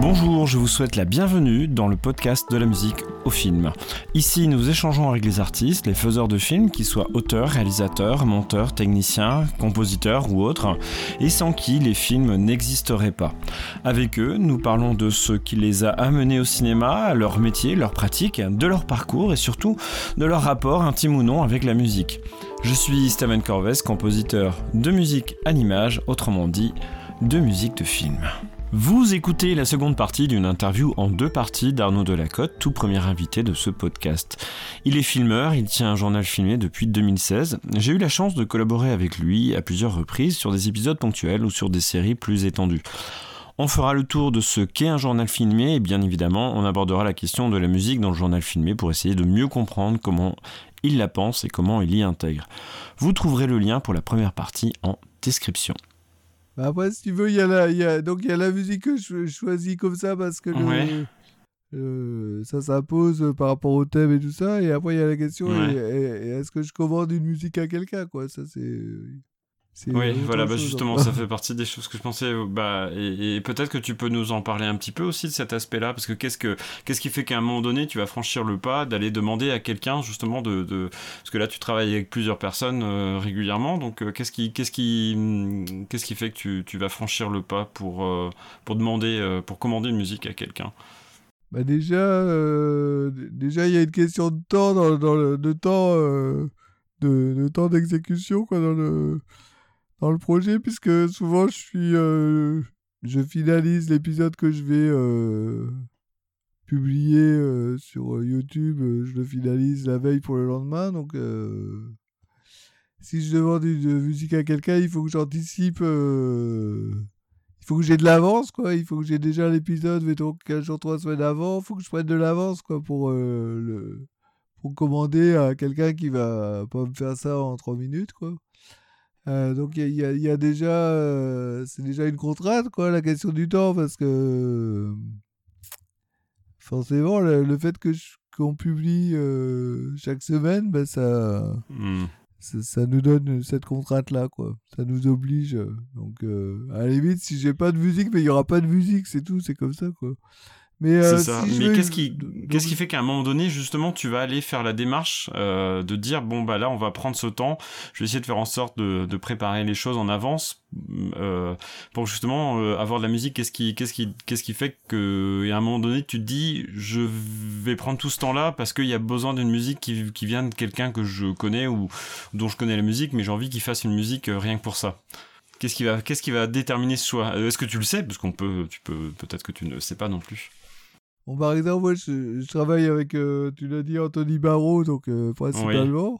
Bonjour, je vous souhaite la bienvenue dans le podcast de la musique au film. Ici, nous échangeons avec les artistes, les faiseurs de films, qu'ils soient auteurs, réalisateurs, monteurs, techniciens, compositeurs ou autres, et sans qui les films n'existeraient pas. Avec eux, nous parlons de ce qui les a amenés au cinéma, leur métier, leur pratique, de leur parcours et surtout de leur rapport intime ou non avec la musique. Je suis Steven Corvès, compositeur de musique à l'image, autrement dit, de musique de film. Vous écoutez la seconde partie d'une interview en deux parties d'Arnaud Delacote, tout premier invité de ce podcast. Il est filmeur, il tient un journal filmé depuis 2016. J'ai eu la chance de collaborer avec lui à plusieurs reprises sur des épisodes ponctuels ou sur des séries plus étendues. On fera le tour de ce qu'est un journal filmé et bien évidemment on abordera la question de la musique dans le journal filmé pour essayer de mieux comprendre comment il la pense et comment il y intègre. Vous trouverez le lien pour la première partie en description. Bah, après, si tu veux, il y, a la, y a, donc, il y a la musique que je choisis comme ça parce que ça s'impose par rapport au thème et tout ça. Et après, il y a la question est-ce que je commande une musique à quelqu'un quoi? Ça, c'est. Oui, voilà, bah justement, ça fait partie des choses que je pensais. Euh, bah, et, peut-être que tu peux nous en parler un petit peu aussi de cet aspect-là, parce que qu'est-ce que qu'est-ce qui fait qu'à un moment donné, tu vas franchir le pas d'aller demander à quelqu'un justement de, de, parce que là, tu travailles avec plusieurs personnes euh, régulièrement, donc euh, qu'est-ce qui qu'est-ce qui qu'est-ce qui fait que tu, tu, vas franchir le pas pour pour demander pour commander une musique à quelqu'un? Bah déjà, déjà il y a une question de temps dans, dans le de temps de, de temps d'exécution quoi dans le dans le projet, puisque souvent je suis, euh, je finalise l'épisode que je vais euh, publier euh, sur YouTube, je le finalise la veille pour le lendemain, donc si je demande une musique à quelqu'un, il faut que j'anticipe, il faut que j'ai de l'avance, quoi, il faut que j'ai déjà l'épisode, mettons 15 jours, 3 semaines avant, il faut que je prenne de l'avance, quoi, pour le pour commander à quelqu'un qui va pas me faire ça en 3 minutes, quoi. Euh, donc il y, y, a déjà, euh, c'est déjà une contrainte quoi, la question du temps parce que forcément le, fait que qu'on publie euh, chaque semaine, ben ça, mmh. ça, ça, nous donne cette contrainte là quoi, ça nous oblige. Donc à la limite si j'ai pas de musique, mais il y aura pas de musique, c'est tout, c'est comme ça quoi. Mais, euh, ça. mais qu'est-ce qui, qu'est-ce qui fait qu'à un moment donné, justement, tu vas aller faire la démarche euh, de dire bon bah là, on va prendre ce temps. Je vais essayer de faire en sorte de, de préparer les choses en avance euh, pour justement euh, avoir de la musique. Qu'est-ce qui, qu'est-ce qui, qu'est-ce qui fait que à un moment donné, tu te dis je vais prendre tout ce temps-là parce qu'il y a besoin d'une musique qui, qui vient de quelqu'un que je connais ou dont je connais la musique, mais j'ai envie qu'il fasse une musique euh, rien que pour ça. Qu'est-ce qui va, qu'est-ce qui va déterminer ce choix? Est-ce que tu le sais? Parce qu'on peut, tu peux, peut-être que tu ne le sais pas non plus. Bon, par exemple, moi, je, travaille avec, euh, tu l'as dit, Anthony Barrault, donc euh, principalement.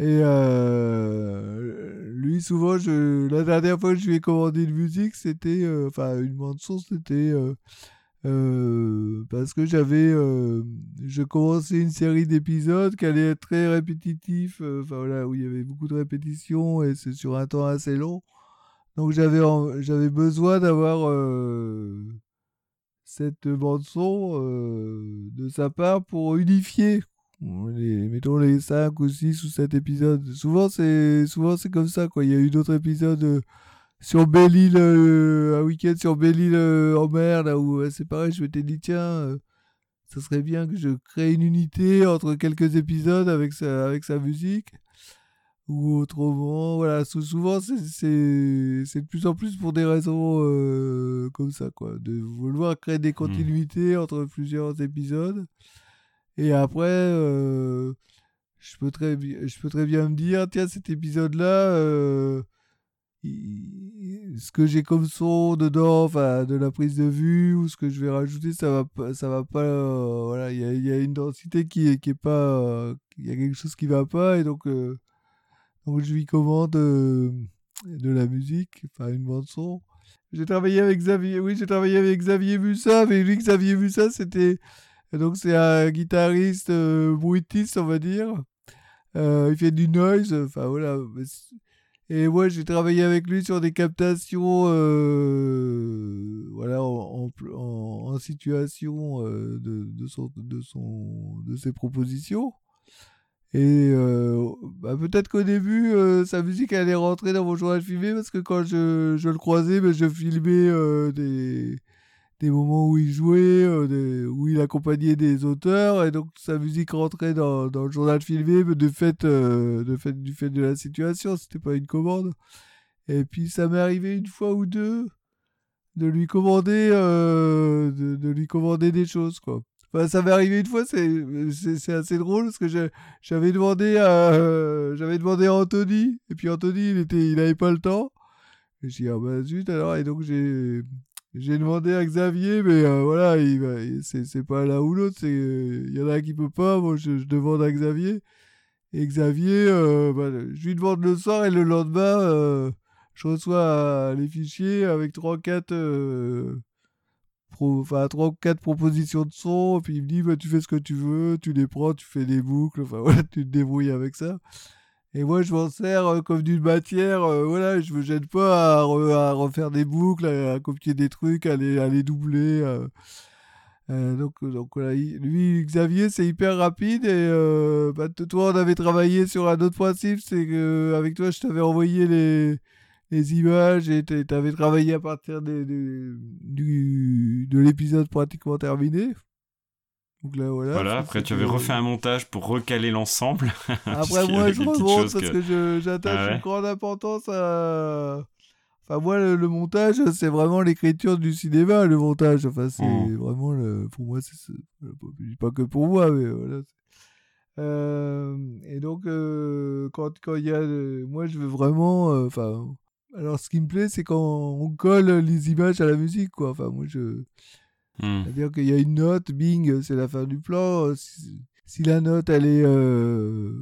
Et euh, lui, souvent, je, la dernière fois que je lui ai commandé une musique, c'était, enfin, une bande-son, c'était parce que j'avais, je commençais une série d'épisodes qui allait être très répétitif, enfin voilà, où il y avait beaucoup de répétitions et c'est sur un temps assez long. Donc j'avais, j'avais besoin d'avoir cette bande son euh, de sa part pour unifier mettons les 5 ou 6 ou 7 épisodes. Souvent c'est souvent c'est comme ça quoi. Il y a eu d'autres épisodes euh, sur Belle-Île euh, un week-end sur Belle-Île en mer là où c'est pareil, je m'étais dit tiens ça serait bien que je crée une unité entre quelques épisodes avec sa avec sa musique ou autrement. Voilà, souvent c'est de plus en plus pour des raisons euh, comme ça, quoi. De vouloir créer des mmh. continuités entre plusieurs épisodes. Et après, euh, je, peux très, je peux très bien me dire, tiens, cet épisode-là, euh, ce que j'ai comme son dedans, enfin, de la prise de vue, ou ce que je vais rajouter, ça va pas, ça va pas, voilà, il y a, y a, une densité qui qui est pas, il y a quelque chose qui va pas, et donc, donc je lui commande euh, de la musique, enfin une bande son. J'ai travaillé avec Xavier, oui, j'ai travaillé avec Xavier Mussa, mais lui, Xavier Mussa, c'était. Donc c'est un guitariste euh, bruitiste, on va dire. Euh, il fait du noise, enfin voilà. Et moi, j'ai travaillé avec lui sur des captations, voilà, en, situation de, son, de ses propositions. Et euh, bah, peut-être qu'au début, euh, sa musique allait rentrer dans mon journal filmé parce que quand je, je le croisais, bah, je filmais euh, des, des moments où il jouait, euh, où il accompagnait des auteurs, et donc sa musique rentrait dans, dans le journal filmé, mais de fait, euh, de fait, du fait de la situation, c'était pas une commande. Et puis ça m'est arrivé une fois ou deux de lui commander, euh, de, de, lui commander des choses, quoi. Enfin, ça m'est arrivé une fois, c'est assez drôle parce que j'avais demandé j'avais demandé à Anthony et puis Anthony il était il pas le temps. Et j'ai dit ah bah zut alors et donc j'ai demandé à Xavier, mais euh, voilà, il, c'est pas l'un ou l'autre. Il y en a un qui peut pas. Moi, je, demande à Xavier. Et Xavier, euh, bah, je lui demande le soir et le lendemain, euh, je reçois les fichiers avec 3-4 enfin, 3 4 propositions de son. Et puis il me dit, bah, tu fais ce que tu veux, tu les prends, tu fais des boucles. Enfin, voilà, tu te débrouilles avec ça. Et moi, je m'en sers euh, comme d'une matière. Euh, voilà, je me gêne pas à, refaire des boucles, à, copier des trucs, à les, à les doubler. Euh, donc, donc voilà, lui, Xavier, c'est hyper rapide. Et bah, toi, on avait travaillé sur un autre principe. C'est que avec toi, je t'avais envoyé les, les images et tu avais travaillé à partir des, du, de l'épisode pratiquement terminé. Donc là, voilà. Voilà, après tu avais refait un montage pour recaler l'ensemble. Après, moi, je remonte parce que, j'attache ah une grande importance à. Enfin, moi, le, montage, c'est vraiment l'écriture du cinéma, le montage. Enfin, c'est mmh. vraiment le. Pour moi, c'est. Pas que pour moi, mais voilà. Euh, et donc, euh, quand il y a. Moi, je veux vraiment. Euh, enfin. Alors, ce qui me plaît, c'est quand on colle les images à la musique, quoi. Enfin, moi, je. Hmm. C'est-à-dire qu'il y a une note, bing, c'est la fin du plan. Si, la note, elle est. Euh,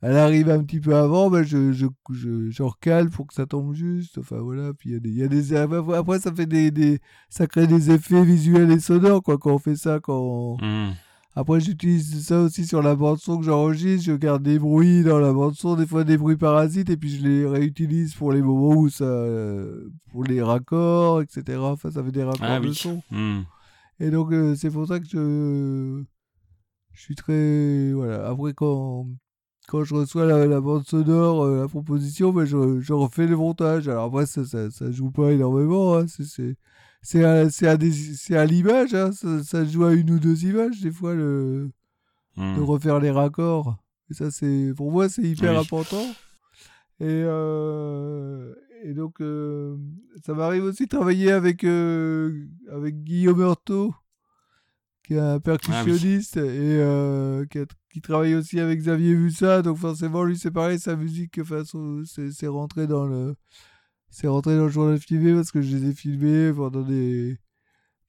elle arrive un petit peu avant, ben je, je, je, recale pour que ça tombe juste. Enfin voilà, puis il y a des, y a des après ça fait des, des, ça crée des effets visuels et sonores quoi quand on fait ça quand. Hmm. Après j'utilise ça aussi sur la bande son que j'enregistre, je garde des bruits dans la bande son, des fois des bruits parasites et puis je les réutilise pour les moments où ça, pour les raccords, etc. Enfin ça fait des raccords ah de son. Hmm. Et donc, euh, c'est pour ça que je, je suis très. Voilà. Après, quand, quand je reçois la, bande sonore, euh, la proposition, ben je, je, refais le montage. Alors, après, ça, ça, ça joue pas énormément. Hein. C'est. C'est à, à, à l'image, hein. ça, ça, joue à une ou deux images, des fois, le, de hmm. refaire les raccords. Et ça, c'est, pour moi, c'est hyper important. Et, euh, et donc, euh, ça m'arrive aussi de travailler avec, euh, avec Guillaume Heurtaud, qui est un percussionniste et euh, qui, travaille aussi avec Xavier Vussa. Donc, forcément, lui, c'est pareil, sa musique, c'est rentré dans le. C'est rentré dans le journal filmé parce que je les ai filmés pendant des,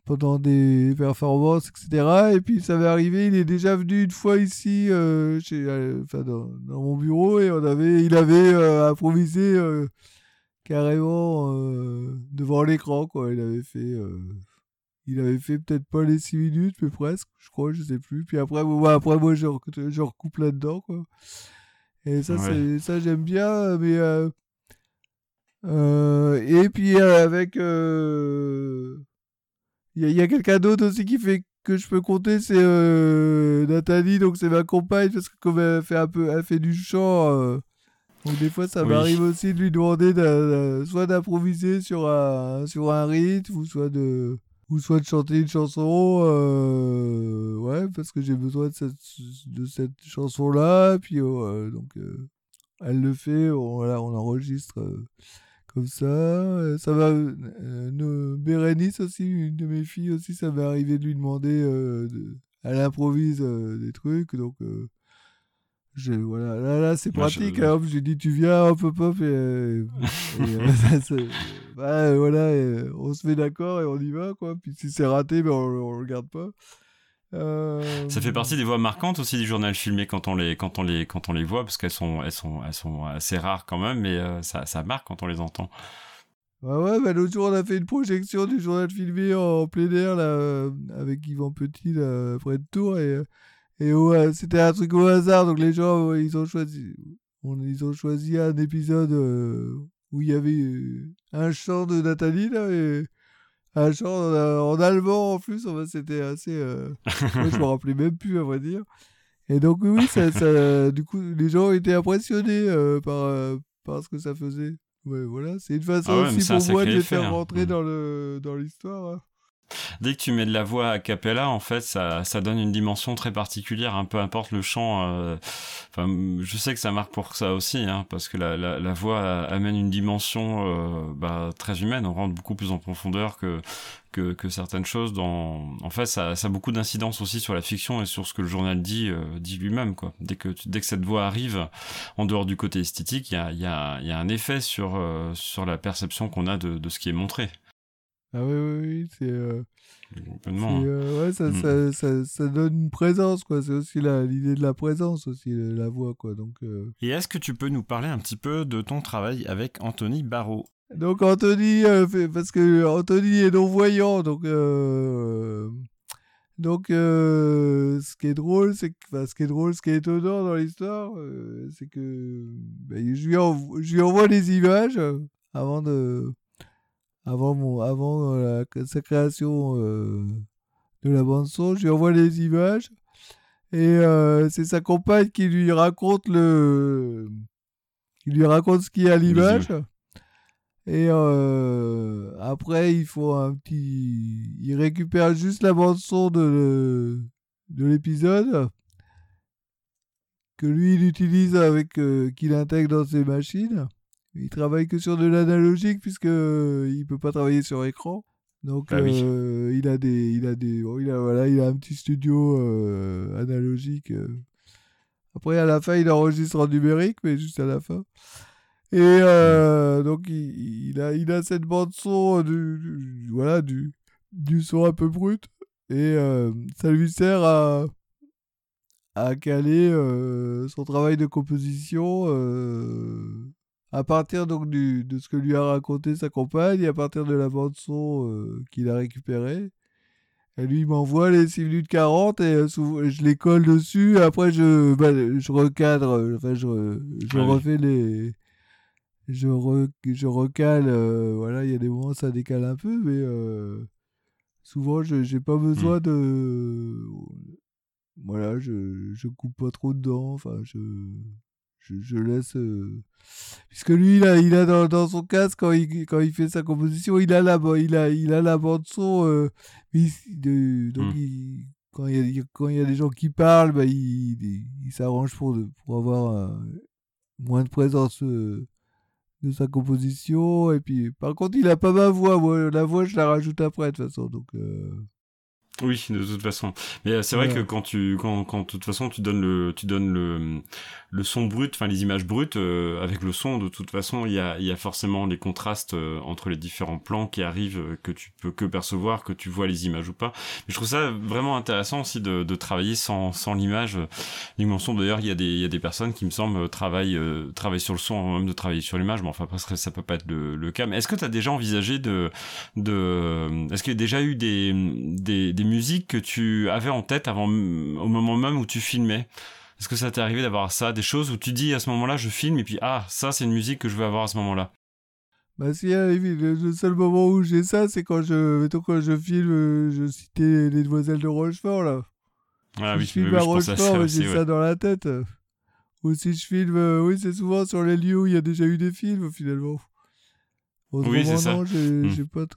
pendant des performances, etc. Et puis ça m'est arrivé, il est déjà venu une fois ici, chez, enfin, dans, dans, mon bureau, et on avait, il avait improvisé carrément euh, devant l'écran quoi. Il avait fait euh, il avait fait peut-être pas les 6 minutes mais presque je crois je sais plus. Puis après moi après moi je, je recoupe là dedans quoi. Et ça ça j'aime bien mais euh, et puis avec il y a, quelqu'un d'autre aussi qui fait que je peux compter c'est Nathalie donc c'est ma compagne parce que comme elle fait un peu elle fait du chant donc des fois, ça m'arrive aussi de lui demander de, soit d'improviser sur un, sur un rythme, ou soit de, ou soit de chanter une chanson, euh, ouais, parce que j'ai besoin de cette, de cette chanson-là. Puis euh, donc, euh, elle le fait, on, voilà, on enregistre comme ça. Ça va. Bérénice aussi, une de mes filles aussi, ça m'est arrivé de lui demander. De, elle improvise des trucs, donc voilà, là, là c'est pratique. Hein, j'ai dit, tu viens, hop, hop, hop. Et, euh, bah, voilà, on se met d'accord et on y va, quoi. Puis si c'est raté, ben, on, ne regarde pas. Euh, Ça fait partie des voix marquantes aussi du journal filmé quand on les, quand on les, quand on les voit, parce qu'elles sont, elles sont, elles sont assez rares quand même, mais euh, ça, ça marque quand on les entend. Bah ouais, bah l'autre jour, on a fait une projection du journal filmé en plein air, là, avec Yvan Petit, là, près de Tours, et et ouais, c'était un truc au hasard, donc les gens, ils ont choisi, ils ont choisi un épisode euh, où il y avait euh, un chant de Nathalie, là, et un chant en, allemand en plus, c'était assez... Euh, je me rappelais même plus, à vrai dire. Et donc oui, ça, ça, du coup, les gens étaient impressionnés par, par ce que ça faisait. Ouais, voilà, c'est une façon ah aussi pour moi de les faire hein. rentrer dans l'histoire. Hein. Dès que tu mets de la voix a cappella, en fait, ça, donne une dimension très particulière, un peu importe le chant. Euh, je sais que ça marque pour ça aussi, hein, parce que la, voix amène une dimension euh, bah, très humaine. On rentre beaucoup plus en profondeur que certaines choses. Dans, en fait, ça, a beaucoup d'incidence aussi sur la fiction et sur ce que le journal dit euh, dit lui-même. Dès que dès que cette voix arrive, en dehors du côté esthétique, il y a, un effet sur la perception qu'on a de ce qui est montré. Ah oui, oui, oui, c'est. Euh, Complètement. Euh, ouais, ça, Mm. ça, ça, ça donne une présence, quoi. C'est aussi l'idée de la présence, aussi, la voix, quoi. Donc, euh, Et est-ce que tu peux nous parler un petit peu de ton travail avec Anthony Barrault? Donc Anthony, euh, fait- parce que Anthony est non-voyant, donc. Donc, ce qui est drôle, c'est que, enfin, ce qui est drôle, ce qui est étonnant dans l'histoire, c'est que ben, je, lui envo- je lui envoie des images avant de, avant mon, avant euh, la- sa création euh, de la bande son, je lui envoie des images et euh, c'est sa compagne qui lui raconte le, qui lui raconte ce qu'il y a à l'image. Et euh, après, il faut un petit. Il récupère juste la bande-son de, de l'épisode que lui, il utilise avec. euh, qu'il intègre dans ses machines. Il travaille que sur de l'analogique puisque euh, il peut pas travailler sur écran. Donc Bah oui. euh, il a des il a des bon, il a voilà il a un petit studio euh, analogique. Après à la fin il enregistre en numérique mais juste à la fin. Et euh, donc il, il a il a cette bande son du, du- voilà du du son un peu brut et ça lui sert à à caler son travail de composition à partir donc du, de ce que lui a raconté sa compagne et à partir de la bande son euh, qu'il a récupérée. Et lui, m'envoie les 6 minutes 40 et euh, je les colle dessus. Et après, je, bah, je recadre, euh, enfin, je, je Ah oui. refais les. Je, re- je recale, euh, voilà, il y a des moments où ça décale un peu, mais souvent, je j'ai pas besoin Hmm. de. Voilà, je, je coupe pas trop dedans, enfin, je, je, je laisse. euh, Puisque lui, il a, il a dans, dans son casque, quand il, quand il fait sa composition, il a la, il a, il a la bande-son. euh, donc, Hmm. il- quand, il y a, quand il y a des gens qui parlent, bah, il, il, s'arrange pour, pour avoir euh, moins de présence euh, de sa composition. Et puis, par contre, il a pas ma voix. Moi, la voix, je la rajoute après, de toute façon. Donc, Oui, de toute façon. Mais euh, c'est vrai Ouais. que quand tu, quand, quand de toute façon tu donnes le, tu donnes le, le son brut, enfin les images brutes euh, avec le son, de toute façon, il y a, il y a forcément les contrastes euh, entre les différents plans qui arrivent euh, que tu peux que percevoir, que tu vois les images ou pas. Mais je trouve ça vraiment intéressant aussi de, de travailler sans, sans l'image. Dimension d'ailleurs, il y a des, il y a des personnes qui me semblent travaillent, euh, travaillent sur le son avant même de travailler sur l'image. Mais enfin après ça, ça peut pas être le, le cas. Mais est-ce que tu as déjà envisagé de, de, est-ce qu'il y a déjà eu des, des, des musiques que tu avais en tête avant, au moment même où tu filmais Est-ce que ça t'est arrivé d'avoir ça, des choses où tu dis à ce moment-là, je filme et puis ah, ça c'est une musique que je veux avoir à ce moment-là? Bah si, le, seul moment où j'ai ça, c'est quand je, mettons, quand je filme, euh, je citais les Demoiselles de Rochefort, là. Ah si oui, je filme à Rochefort, j'ai ouais. ça dans la tête. Ou si je filme, euh, oui, c'est souvent sur les lieux où il y a déjà eu des films, finalement. Oui, c'est ça. j'ai Hmm. j'ai pas... t-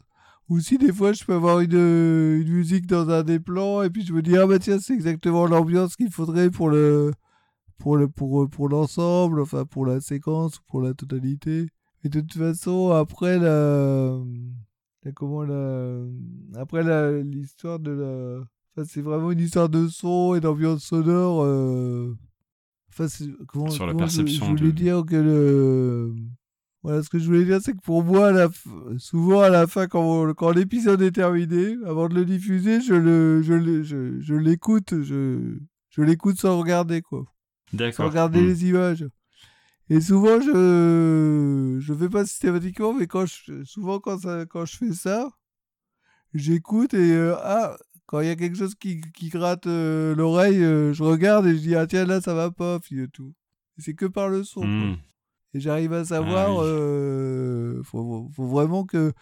Ou si des fois, je peux avoir une, euh, une musique dans un des plans, et puis je me dis, ah bah tiens, c'est exactement l'ambiance qu'il faudrait pour le... Pour le pour, pour l'ensemble, enfin pour la séquence, pour la totalité. Et de toute façon, après la, la- comment la, après la l'histoire de la, enfin c'est vraiment une histoire de son et d'ambiance sonore. euh, Enfin, comment, Sur la comment je- perception Je, voulais de- dire que le, voilà, ce que je voulais dire, c'est que pour moi, à la f- souvent à la fin, quand, on- quand l'épisode est terminé, avant de le diffuser, je le, je le- je, je l'écoute, je, je l'écoute sans regarder quoi sans regarder Hmm. les images. Et souvent, je je fais pas systématiquement, mais quand je, souvent quand ça, quand je fais ça, j'écoute et euh, ah quand il y a quelque chose qui, qui gratte euh, l'oreille, euh, je regarde et je dis ah tiens là ça va pas, puis tout. C'est que par le son. quoi. Et j'arrive à savoir, oui. euh, faut, faut vraiment que.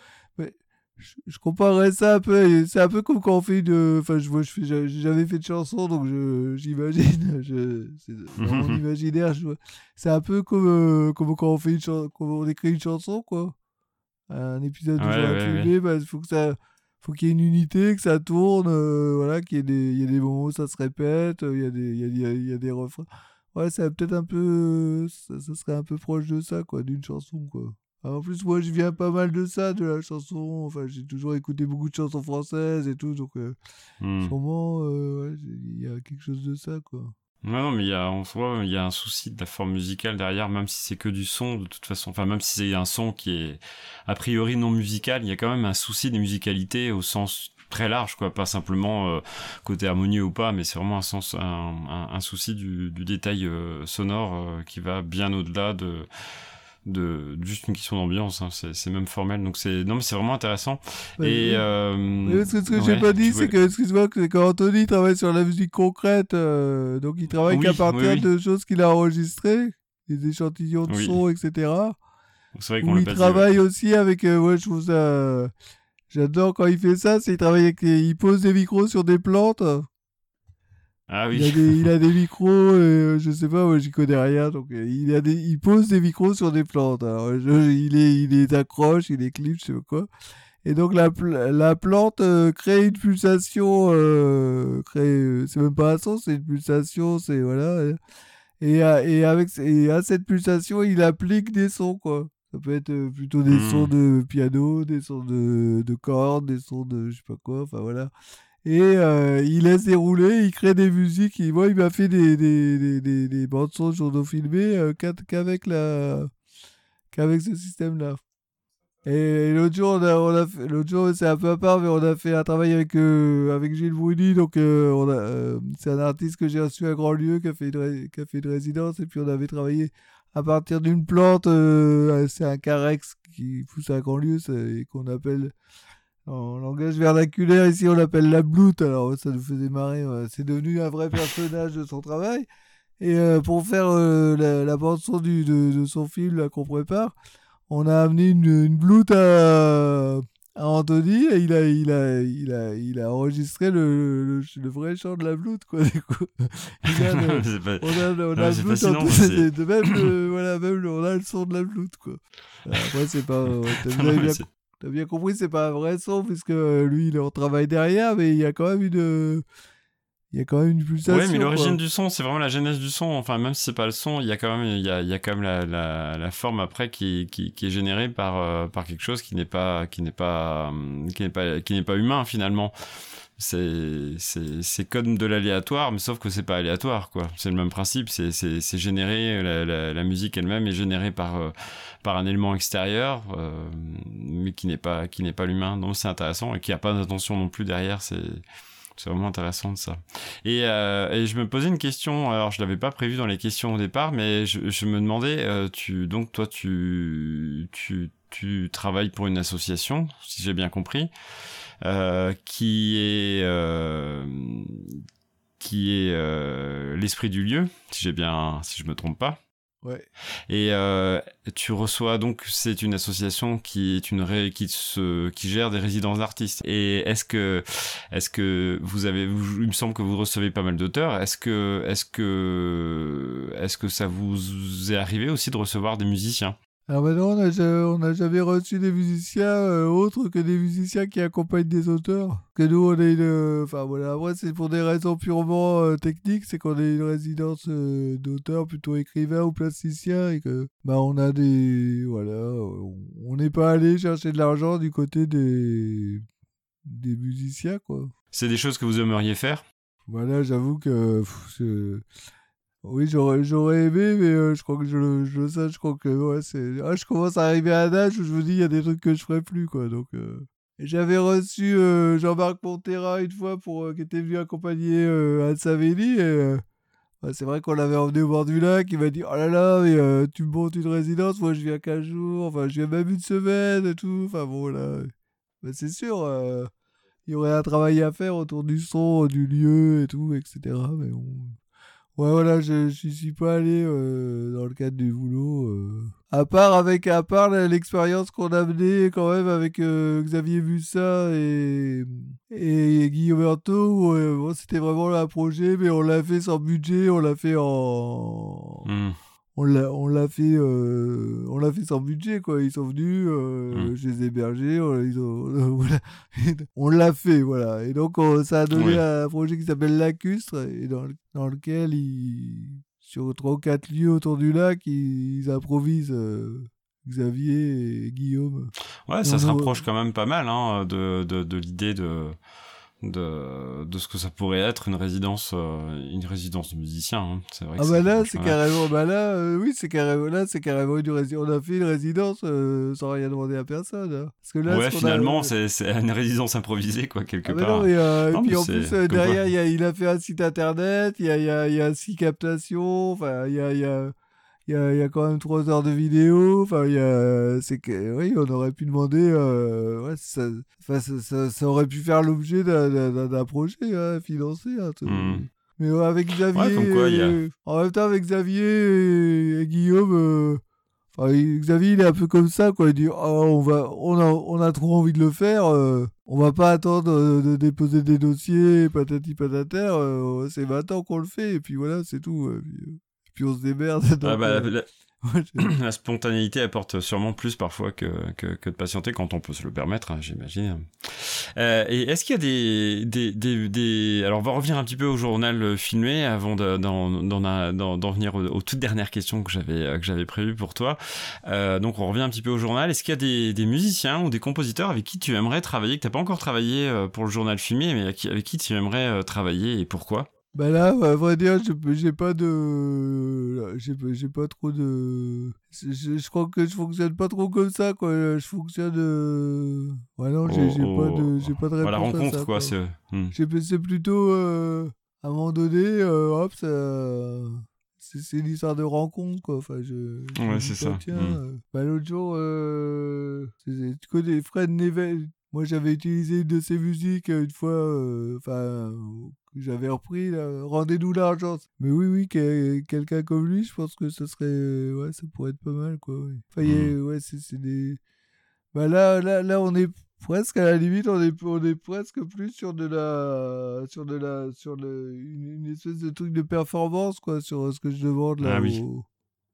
je, je comparerais ça un peu, c'est un peu comme quand on fait une. Enfin, je vois, je fais, j'ai jamais fait de chanson, donc je, j'imagine, je, c'est dans mon imaginaire, je c'est un peu comme, euh, comme quand on fait une chanson, on écrit une chanson, quoi. Un épisode Ouais, j'ai ouais, filmé, bah, il faut que ça. faut qu'il y ait une unité, que ça tourne, euh, voilà, qu'il y ait des, il y a des moments où ça se répète, il y a des, il y a, il y a des refrains. Ouais, c'est peut-être un peu, ça, ça, serait un peu proche de ça, quoi, d'une chanson, quoi. en plus, moi, je viens pas mal de ça, de la chanson. Enfin, j'ai toujours écouté beaucoup de chansons françaises et tout, donc euh, hmm. sûrement, euh, il y a quelque chose de ça, quoi. Non, non, mais il y a, en soi, il y a un souci de la forme musicale derrière, même si c'est que du son, de toute façon. Enfin, même si c'est un son qui est a priori non musical, il y a quand même un souci des musicalités au sens très large, quoi. Pas simplement euh, côté harmonieux ou pas, mais c'est vraiment un sens, un, un, souci du, du détail euh, sonore euh, qui va bien au-delà de de juste une question d'ambiance hein, c'est même formel. Donc c'est non mais c'est vraiment intéressant. Et euh, ce que, j'ai pas dit c'est que excuse-moi que quand Anthony travaille sur la musique concrète donc il travaille qu'à partir de choses qu'il a enregistrées des échantillons de son etc c'est vrai qu'on il travaille aussi avec ouais je ça j'adore quand il fait ça c'est il travaille avec il pose des micros sur des plantes ah oui. Il a des, il a des micros, euh, je sais pas, moi j'y connais rien, donc euh, il, a des, il pose des micros sur des plantes. Alors, il, est, il les accroche, il les clip, je sais pas quoi. Et donc la, la plante euh, crée une pulsation, crée, c'est même pas un son, c'est une pulsation, c'est voilà. Et, et avec et à cette pulsation, il applique des sons quoi. Ça peut être plutôt des sons hmm. de piano, des sons de, de cordes, des sons de je sais pas quoi, enfin voilà et euh, il laisse dérouler, il crée des musiques. Il, moi, il m'a fait des, des, des, des, bandes son journaux filmés euh, qu'avec la qu'avec ce système-là. Et, l'autre jour, on a, on a fait, l'autre jour, c'est un peu à part, mais on a fait un travail avec euh, avec Gilles Bruni. Donc, on a, c'est un artiste que j'ai reçu à Grandlieu qui a fait une, qui a fait une résidence, et puis on avait travaillé à partir d'une plante. c'est un carex qui pousse à Grandlieu, et qu'on appelle en langage vernaculaire, ici, on l'appelle la bloute. Alors, ça nous faisait marrer. C'est devenu un vrai personnage de son travail. Et euh, pour faire euh, la, bande-son de, son film qu'on prépare, on a amené une, une bloute à, à, Anthony et il a, il a, il a, il a enregistré le, le, vrai chant de la bloute. Quoi, du coup. Il a le, on a, on a bloute en de, même, voilà, même on a le son de la bloute. Quoi. Après, c'est pas. T'as bien compris, c'est pas un vrai son, puisque lui, il est en travail derrière, mais il y a quand même une. Il y a quand même une pulsation. Ouais, mais l'origine du son, c'est vraiment la genèse du son. Enfin, même si c'est pas le son, il y a quand même, il y a, il y a quand même la, la, la forme après qui, qui, qui est générée par, euh, par quelque chose qui n'est pas, qui n'est pas, qui n'est pas, qui n'est pas humain finalement. C'est c'est comme de l'aléatoire mais sauf que c'est pas aléatoire quoi. C'est le même principe. C'est c'est généré la, la, musique elle-même est générée par euh, par un élément extérieur euh, mais qui n'est pas qui n'est pas l'humain. Donc c'est intéressant et qui a pas d'intention non plus derrière. C'est c'est vraiment intéressant de ça. Et, euh, et, je me posais une question, alors je l'avais pas prévu dans les questions au départ, mais je, je me demandais, tu, donc toi tu, tu, tu travailles pour une association, si j'ai bien compris. Euh, qui est euh, qui est euh, l'esprit du lieu, si j'ai bien, si je me trompe pas. Ouais. Et euh, tu reçois donc c'est une association qui est une ré, qui se qui gère des résidences d'artistes. Et est-ce que est-ce que vous avez il me semble que vous recevez pas mal d'auteurs. Est-ce que est-ce que est-ce que ça vous est arrivé aussi de recevoir des musiciens? Alors maintenant, on n'a jamais reçu des musiciens euh, autres que des musiciens qui accompagnent des auteurs. Que nous, on est une... Enfin voilà, après, c'est pour des raisons purement euh, techniques, c'est qu'on est une résidence euh, d'auteurs plutôt écrivains ou plasticiens et que bah, on a des... Voilà, on n'est pas allé chercher de l'argent du côté des... des musiciens, quoi. C'est des choses que vous aimeriez faire? Voilà, j'avoue que... Oui, j'aurais, j'aurais aimé, mais euh, je crois que je, je sais, je crois que ouais, c'est. Ah, je commence à arriver à un âge où je me dis, il y a des trucs que je ferais plus, quoi. Donc, euh. J'avais reçu euh, Jean-Marc Montera une fois pour qui était venu accompagner Anne Savelli. Et c'est vrai qu'on l'avait emmené au bord du lac. Il m'a dit Oh là là, mais tu montes une résidence, moi je viens qu'un jour, enfin je viens même une semaine et tout. Enfin bon, là. Ben, c'est sûr, il y aurait un travail à faire autour du son, du lieu et tout, etc. Mais bon. Ouais, voilà, je, je suis pas allé euh, dans le cadre du boulot. Euh. À part avec, à part l'expérience qu'on a menée quand même avec euh, Xavier Bussa et, et Guillaume Berthaud, bon, c'était vraiment un projet, mais on l'a fait sans budget, on l'a fait en. Hmm. On l'a on l'a fait euh, on l'a fait sans budget quoi ils sont venus euh, Mm. je les ai hébergés on, ils ont- voilà. on l'a fait voilà et donc on- ça a donné Oui. un projet qui s'appelle Lacustre et dans, dans lequel ils sur trois ou quatre lieux autour du lac ils, ils improvisent euh, Xavier et Guillaume Ouais, ça se rapproche quand même pas mal hein, de, de, de l'idée de, de, de ce que ça pourrait être une résidence, euh, une résidence de musicien. hein. C'est vrai Ah bah là, c'est carrément, bah là, euh, oui, c'est carrément, là, c'est carrément une résidence. On a fait une résidence euh, sans rien demander à personne. hein. Parce que là, ouais, ce qu'on a- finalement, c'est une résidence improvisée, quoi, quelque Ah bah part. non, mais, Non, et puis en plus, derrière, il, y a, il a fait un site internet, il y a, il y a, y a six captations, enfin, il y a, il y a, il y a, il y a quand même trois heures de vidéo, enfin, il y a, c'est que, oui, on aurait pu demander, euh, ouais, ça, ça, ça, ça aurait pu faire l'objet d'un- projet hein, financé. hein. Mhm. Mais ouais, avec Xavier, Ouais, quoi, a- euh, en même temps avec Xavier et, et Guillaume, euh, enfin, Xavier il est un peu comme ça quoi. Il dit oh, on va, on a, on a trop envie de le faire, euh, on va pas attendre de déposer des dossiers, patati patata. c'est maintenant qu'on le fait et puis voilà c'est tout. puis, puis on se démerde. Ah bah, euh, la, spontanéité apporte sûrement plus parfois que, que, que de patienter quand on peut se le permettre, hein, j'imagine. Euh, et est-ce qu'il y a des, des, des, des- Alors, on va revenir un petit peu au journal euh, filmé avant de- d'en venir aux, aux toutes dernières questions que j'avais euh, que j'avais prévues pour toi. Euh, donc, on revient un petit peu au journal. Est-ce qu'il y a des, des musiciens ou des compositeurs avec qui tu aimerais travailler, que tu n'as pas encore travaillé pour le journal filmé, mais avec qui, tu aimerais travailler et pourquoi? Bah là, à vrai dire, j'ai pas de, j'ai pas- trop de, je, crois que je fonctionne pas trop comme ça quoi. Je fonctionne, euh... ouais non, j'ai pas de, j'ai pas de réponse à la à rencontre, ça, quoi. c'est- hmm. Plutôt euh, à un moment donné, euh, hop, ça, c'est une histoire de rencontre quoi. Enfin, je, je Ouais, c'est ça. Tiens, Mm. euh, bah, l'autre jour, euh, tu connais Fred Nevel. Moi, j'avais utilisé une de ses musiques une fois, enfin, euh, j'avais repris, Rendez-nous l'argent. Mais oui, oui, que- quelqu'un comme lui, je pense que ça serait, euh, ouais, ça pourrait être pas mal, quoi. ouais. Enfin, y a- ouais, c'est c'est des. Bah là, là, là, on est presque à la limite, on est, on est presque plus sur de la, sur de la, sur le, une, une espèce de truc de performance, quoi, sur ce que je demande là Ah oui.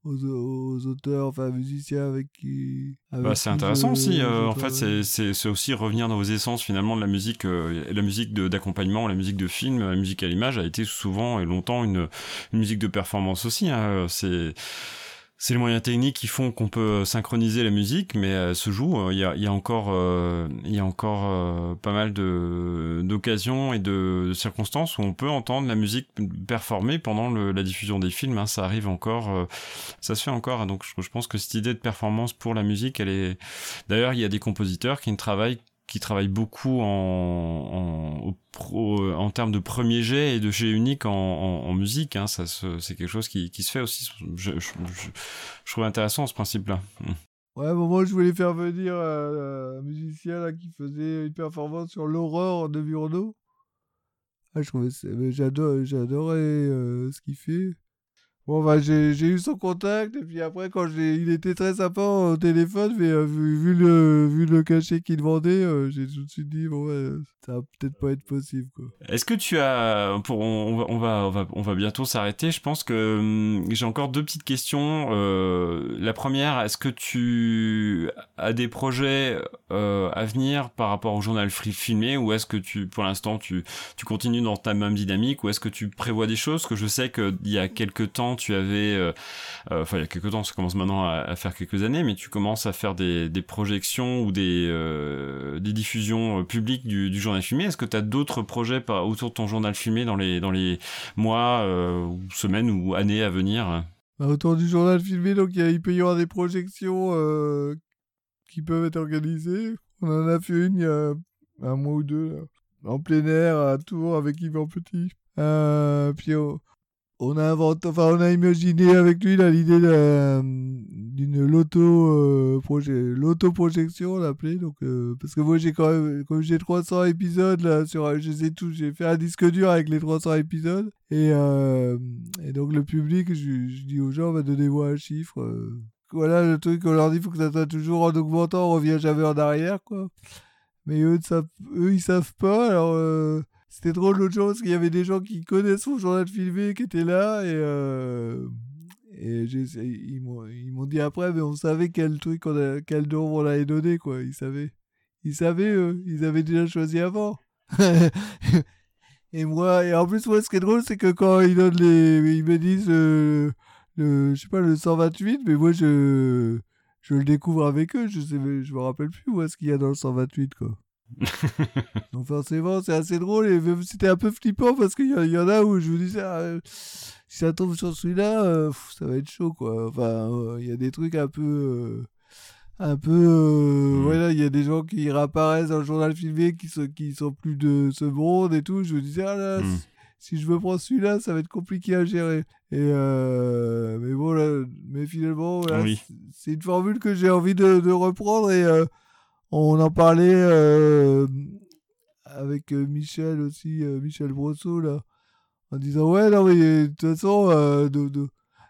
Aux, aux auteurs, enfin musiciens avec qui. Bah, c'est intéressant aussi. euh, en fait, c'est- aussi revenir dans vos essences finalement de la musique, euh, la musique de- d'accompagnement, la musique de film, la musique à l'image a été souvent et longtemps une, une musique de performance aussi. hein. C'est c'est les moyens techniques qui font qu'on peut synchroniser la musique, mais elle se joue. euh, Il y a, encore, euh, il y a encore euh, pas mal de d'occasions et de, circonstances où on peut entendre la musique performer pendant la diffusion des films. hein. Ça arrive encore, euh, ça se fait encore. hein. Donc je pense que cette idée de performance pour la musique, elle est. D'ailleurs, il y a des compositeurs qui ne travaillent qui travaillent beaucoup en, en, en termes de premier jet et de jet unique en, musique. Hein. Ça c'est quelque chose qui, qui se fait aussi. Je, je, je, trouve intéressant ce principe-là. Mm. Ouais, moment, je voulais faire venir euh, un musicien qui faisait une performance sur l'horreur de Murnau. Ah, je j'adorais euh, ce qu'il fait. Bon, bah, j'ai, j'ai eu son contact, et puis après, quand j'ai, il était très sympa au téléphone, mais euh, vu, le, vu le cachet qu'il demandait, euh, j'ai tout de suite dit, bon, ouais, ça va peut-être pas être possible, quoi. Est-ce que tu as, pour, on, va, on va, on va, on va bientôt s'arrêter. Je pense que hum, j'ai encore deux petites questions. Euh, la première, est-ce que tu as des projets à venir par rapport au journal free filmé, ou est-ce que tu, pour l'instant, tu, tu continues dans ta même dynamique, ou est-ce que tu prévois des choses? Que je sais qu'il y a quelques temps tu avais, euh, euh, enfin il y a quelques temps, ça commence maintenant à, faire quelques années, mais tu commences à faire des, projections ou des, euh, diffusions publiques du, journal filmé. Est-ce que tu as d'autres projets par, autour de ton journal filmé dans les, dans les mois, ou semaines ou années à venir? Bah, autour du journal filmé, donc il, peut y avoir des projections qui peuvent être organisées. On en a fait une il y a un mois ou deux, en plein air, à Tours, avec Yvan Petit. Euh, on, on a inventé, enfin on a imaginé avec lui l'idée d'un- d'une loto euh, projet, l'auto-projection, on l'appelait. Donc euh, parce que moi j'ai quand même, comme j'ai 300 épisodes là sur, je les ai tous, j'ai fait un disque dur avec les 300 épisodes et, euh, et donc le public, je, dis aux gens, va donnez-moi un chiffre. euh. Voilà le truc, on leur dit, faut que ça soit toujours en augmentant, on revient jamais en arrière quoi. Mais eux, savent, eux ils savent pas, alors. C'était drôle l'autre jour parce qu'il y avait des gens qui connaissent mon journal filmé qui étaient là et, euh, Et ils m'ont dit après, mais on savait quel truc, on a, quel nom on allait donner, quoi. Ils savaient. Ils savaient, eux. Ils avaient déjà choisi avant. et moi, et en plus, moi, ce qui est drôle, c'est que quand ils donnent les. Ils me disent euh, le, je sais pas, le 128, mais moi, je. Je le découvre avec eux, je sais, je me rappelle plus où est-ce qu'il y a dans le 128, quoi. Donc forcément, c'est assez drôle et même c'était un peu flippant parce qu'il y, en- il y en a où je me disais, ah, euh, si ça tombe sur celui-là, euh, ça va être chaud, quoi. Enfin, euh, il y a des trucs un peu... euh, un peu... Voilà, il y a des gens qui réapparaissent dans le journal filmé qui sont, qui sont plus de ce monde et tout. Je me disais, ah là, Mm. si, si je me prends celui-là, ça va être compliqué à gérer. Et mais bon, là, mais finalement, voilà, Oui. c'est- une formule que j'ai envie de, de reprendre et on en parlait euh, avec euh, Michel aussi, euh, Michel Brosseau, là, en disant Ouais, non, mais de toute façon, euh, de, de-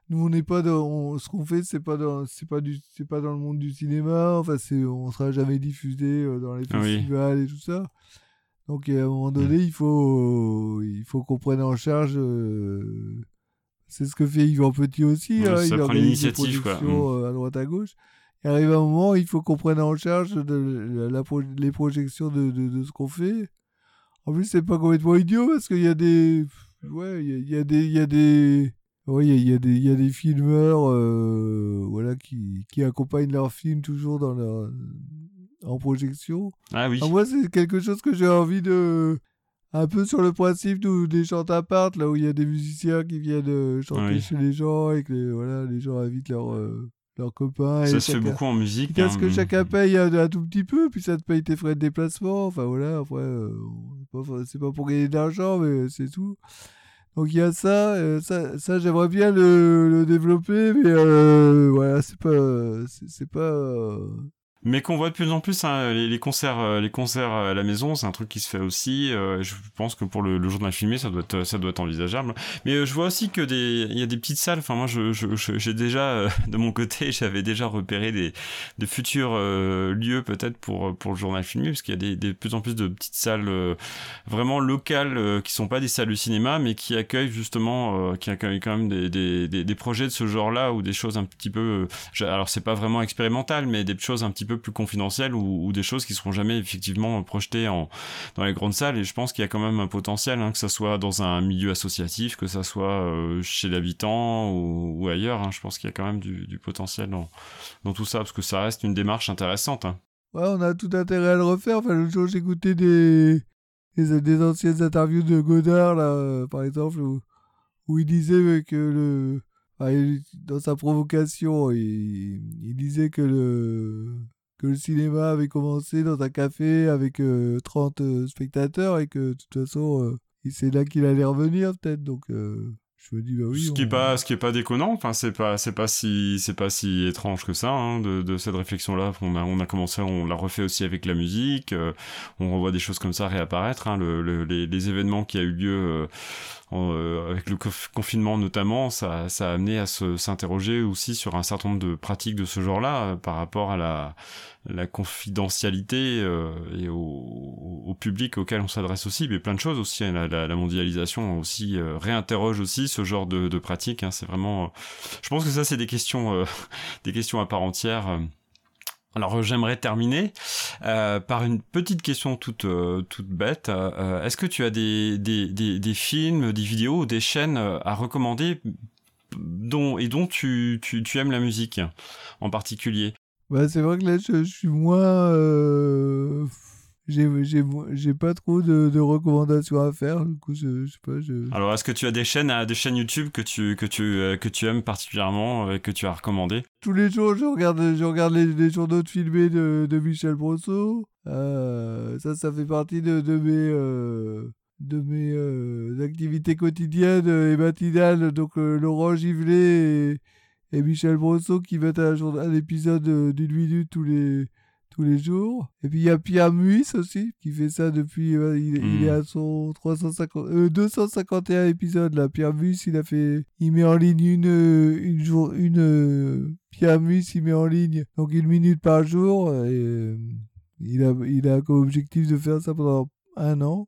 nous, on n'est pas dans. on- ce qu'on fait, c'est pas, dans, c'est, pas du, c'est pas dans le monde du cinéma, enfin, c'est, on sera jamais diffusé dans les oui. festivals et tout ça. Donc, à un moment donné, il faut, il faut qu'on prenne en charge. c'est ce que fait Yvan Petit aussi. Ouais, hein, ça il prend l'initiative, quoi. euh, à droite à gauche. Arrive un moment, il faut qu'on prenne en charge de la, la les projections de, de, de ce qu'on fait. En plus, c'est pas complètement idiot parce qu'il y a des. Ouais, il y y a des. Il y a des. Ouais, il y a, y a des, il y a des filmeurs euh, voilà, qui, qui accompagnent leurs films toujours dans leur, en projection. Ah oui. Ah, moi, c'est quelque chose que j'ai envie de. Un peu sur le principe de- des chants à part, là où il y a des musiciens qui viennent euh, chanter Oui. chez les gens et que les, voilà, les gens invitent leurs, euh, leurs copains. et Ça se fait beaucoup en musique. Quitte à ce hein. que chacun paye un, un tout petit peu, puis ça te paye tes frais de déplacement. Enfin voilà, après, euh, c'est pas- pour gagner de l'argent, mais c'est tout. Donc il y a ça, euh, ça, ça j'aimerais bien le, le développer, mais euh, voilà, c'est pas, c'est c'est pas. Mais qu'on voit de plus en plus, hein, les, concerts, euh, les concerts à la maison, c'est un truc qui se fait aussi. euh, je pense que pour le, le jour de la filmée, ça doit être, ça doit être envisageable. Mais euh, je vois aussi que des, il y a des petites salles. Enfin, moi, j'ai déjà de mon côté, j'avais déjà repéré des, des futurs lieux peut-être pour pour le journal filmé, parce qu'il y a des, de plus en plus de petites salles vraiment locales qui sont pas des salles de cinéma, mais qui accueillent justement, qui accueillent quand même des, des, des, des projets de ce genre-là ou des choses un petit peu. alors c'est pas vraiment expérimental, mais des choses un petit peu plus confidentielles ou, des choses qui seront jamais effectivement projetées en dans les grandes salles. Et je pense qu'il y a quand même un potentiel, hein, que ça soit dans un milieu associatif, que ça soit euh, chez l'habitant ou, ailleurs. hein. je pense qu'il y a quand même du, potentiel dans dans tout ça parce que ça reste une démarche intéressante. hein. Ouais, on a tout intérêt à le refaire. Enfin, l'autre jour, j'écoutais des, des, anciennes interviews de Godard, là, euh, par exemple, où, il disait que le. dans sa provocation, il disait que le, que le cinéma avait commencé dans un café avec euh, 30 euh, spectateurs et que de toute façon, euh, c'est là qu'il allait revenir, peut-être. Donc, euh, je me dis, bah oui. ce qui est pas ce qui est pas déconnant enfin c'est pas c'est pas si c'est pas si étrange que ça hein, de, de cette réflexion là on a on a commencé on l'a refait aussi avec la musique euh, on revoit des choses comme ça réapparaître hein, le, le- les, les événements qui a eu lieu euh, en, euh, avec le conf- confinement notamment ça ça a amené à se s'interroger aussi sur un certain nombre de pratiques de ce genre là par rapport à la la confidentialité euh, et au, au- au public auquel on s'adresse aussi, mais plein de choses aussi. hein, La, la- la mondialisation aussi euh, réinterroge aussi ce genre de, pratiques. hein, c'est vraiment. euh, je pense que ça, c'est des questions, euh, des questions à part entière. euh. Alors j'aimerais terminer par une petite question toute toute bête. Est-ce que tu as des, des, des, films, des vidéos, des chaînes à recommander dont et dont tu, tu, tu aimes la musique en particulier? Bah, c'est vrai que là, je suis moins. Euh, J'ai pas trop de, de recommandations à faire. Du coup, je, je sais pas. Je... Alors, est-ce que tu as des chaînes, euh, des chaînes YouTube que tu que tu euh, que tu aimes particulièrement et que tu as recommandé Tous les jours, je regarde, je regarde les, les journaux de filmés de, de Michel Brosseau. Euh, ça, ça fait partie de, de mes, euh, de mes euh, activités quotidiennes et matinales. Donc, euh, Laurent Givlet et, et Michel Brosseau qui mettent un, un épisode euh, d'une minute tous les, tous les jours. Et puis, il y a Pierre Muis aussi qui fait ça depuis. euh, il, il est Mm. à son 350, euh, 251 épisodes là. Pierre Muis, il a fait. Il met en ligne une, euh, une jour. Une. euh, Pierre Muis, il met en ligne donc une minute par jour. Et, euh, il, a, il a comme objectif de faire ça pendant un an.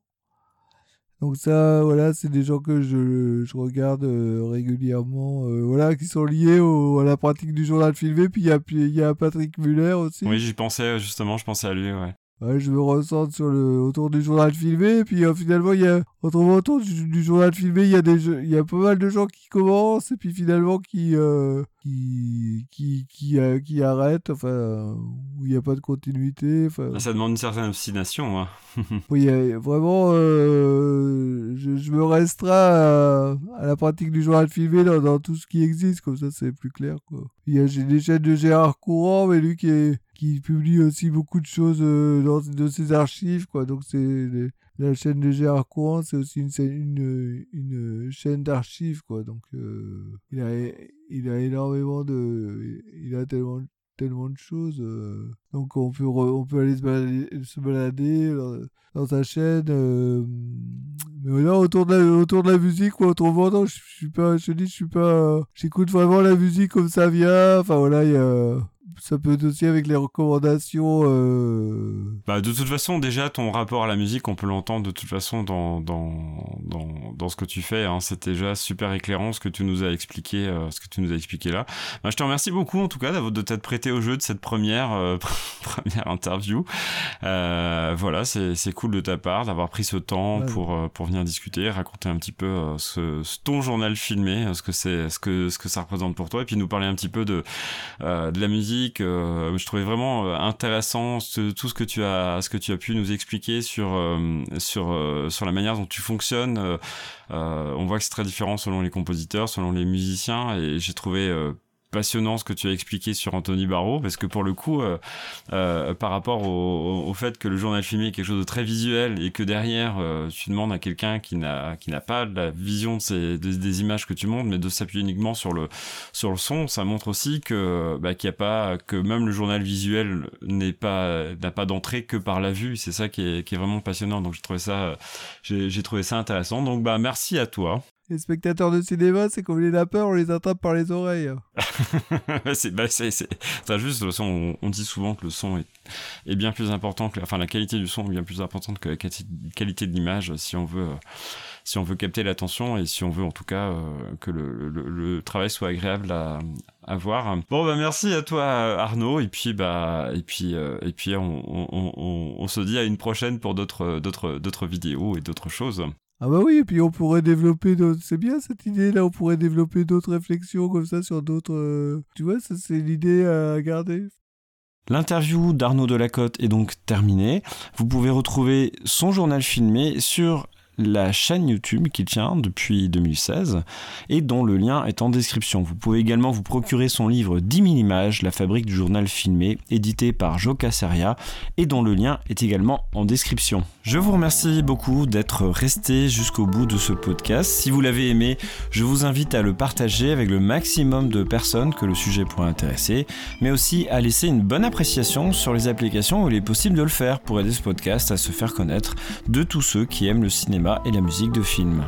Donc ça, voilà, c'est des gens que je, je regarde euh, régulièrement, euh, voilà, qui sont liés au, à la pratique du journal filmé. Puis il y a, y a Patrick Muller aussi. Oui, j'y pensais justement, je pensais à lui, ouais. Ouais, je me ressens sur le, autour du journal filmé, et puis euh, finalement, il y a, autrement, autour du, du, journal filmé, il y, a des, il y a pas mal de gens qui commencent, et puis finalement qui, euh, qui, qui, qui, euh, qui arrêtent, enfin, où il n'y a pas de continuité. Enfin, Ça demande une certaine obstination. Hein. oui, vraiment, euh, je, je, me restreins à, à, la pratique du journal filmé dans, dans, tout ce qui existe, comme ça c'est plus clair. Quoi. Il y a des chaînes de Gérard Courant, mais lui qui est qui publie aussi beaucoup de choses euh, dans de ses archives quoi. Donc c'est la chaîne de Gérard Courant c'est aussi une, une, une chaîne d'archives quoi. Donc euh, il a il a énormément de il a tellement tellement de choses euh, donc on peut on peut aller se balader, dans, sa chaîne euh, mais là autour de la, autour de la musique quoi autrement non, je, je suis pas je dis je suis pas j'écoute vraiment la musique comme ça vient. Enfin voilà il y a ça peut être aussi avec les recommandations. Euh... Bah, de toute façon, déjà, ton rapport à la musique, on peut l'entendre de toute façon dans, dans, dans, dans ce que tu fais. Hein. C'est déjà super éclairant ce que tu nous as expliqué, euh, ce que tu nous as expliqué là. Bah, je te remercie beaucoup, en tout cas, de t'être prêté au jeu de cette première, euh, première interview. Voilà, c'est cool de ta part d'avoir pris ce temps ouais. pour, pour venir discuter, raconter un petit peu ce, ton journal filmé, ce que c'est, ce que, ce que ça représente pour toi, et puis nous parler un petit peu de, de la musique euh, je trouvais vraiment euh, intéressant tout ce que tu as ce que tu as pu nous expliquer sur euh, sur sur la manière dont tu fonctionnes. on voit que c'est très différent selon les compositeurs, selon les musiciens, et j'ai trouvé passionnant ce que tu as expliqué sur Anthony Barrault parce que pour le coup euh, euh, par rapport au, au, fait que le journal filmé est quelque chose de très visuel et que derrière euh, tu demandes à quelqu'un qui n'a qui n'a pas la vision de ces, des, images que tu montres mais de s'appuyer uniquement sur le sur le son ça montre aussi que bah, qu'il y a pas que même le journal visuel n'est pas n'a pas d'entrée que par la vue. C'est ça qui est, qui est vraiment passionnant. Donc j'ai trouvé ça j'ai trouvé ça intéressant. Donc bah merci à toi les spectateurs de cinéma, c'est comme les lapins, on les attrape par les oreilles. c'est bah, juste le son. On, on, dit souvent que le son est, bien plus important que, enfin, la qualité du son est bien plus importante que la qualité de l'image si on veut, si on veut capter l'attention et si on veut en tout cas euh, que le, le, le, travail soit agréable à, à voir. Bon bah merci à toi Arnaud et puis bah et puis euh, et puis on, on, on se dit à une prochaine pour d'autres d'autres d'autres vidéos et d'autres choses. Ah bah oui, et puis on pourrait développer d'autres... C'est bien cette idée-là, on pourrait développer d'autres réflexions comme ça sur d'autres... Euh... Tu vois, ça c'est l'idée à garder. L'interview d'Arnaud Delacote est donc terminée. Vous pouvez retrouver son journal filmé sur la chaîne YouTube qu'il tient depuis 2016 et dont le lien est en description. Vous pouvez également vous procurer son livre 10 000 images, la fabrique du journal filmé, édité par Joka Seria et dont le lien est également en description. Je vous remercie beaucoup d'être resté jusqu'au bout de ce podcast. Si vous l'avez aimé, je vous invite à le partager avec le maximum de personnes que le sujet pourrait intéresser, mais aussi à laisser une bonne appréciation sur les applications où il est possible de le faire pour aider ce podcast à se faire connaître de tous ceux qui aiment le et la musique de film.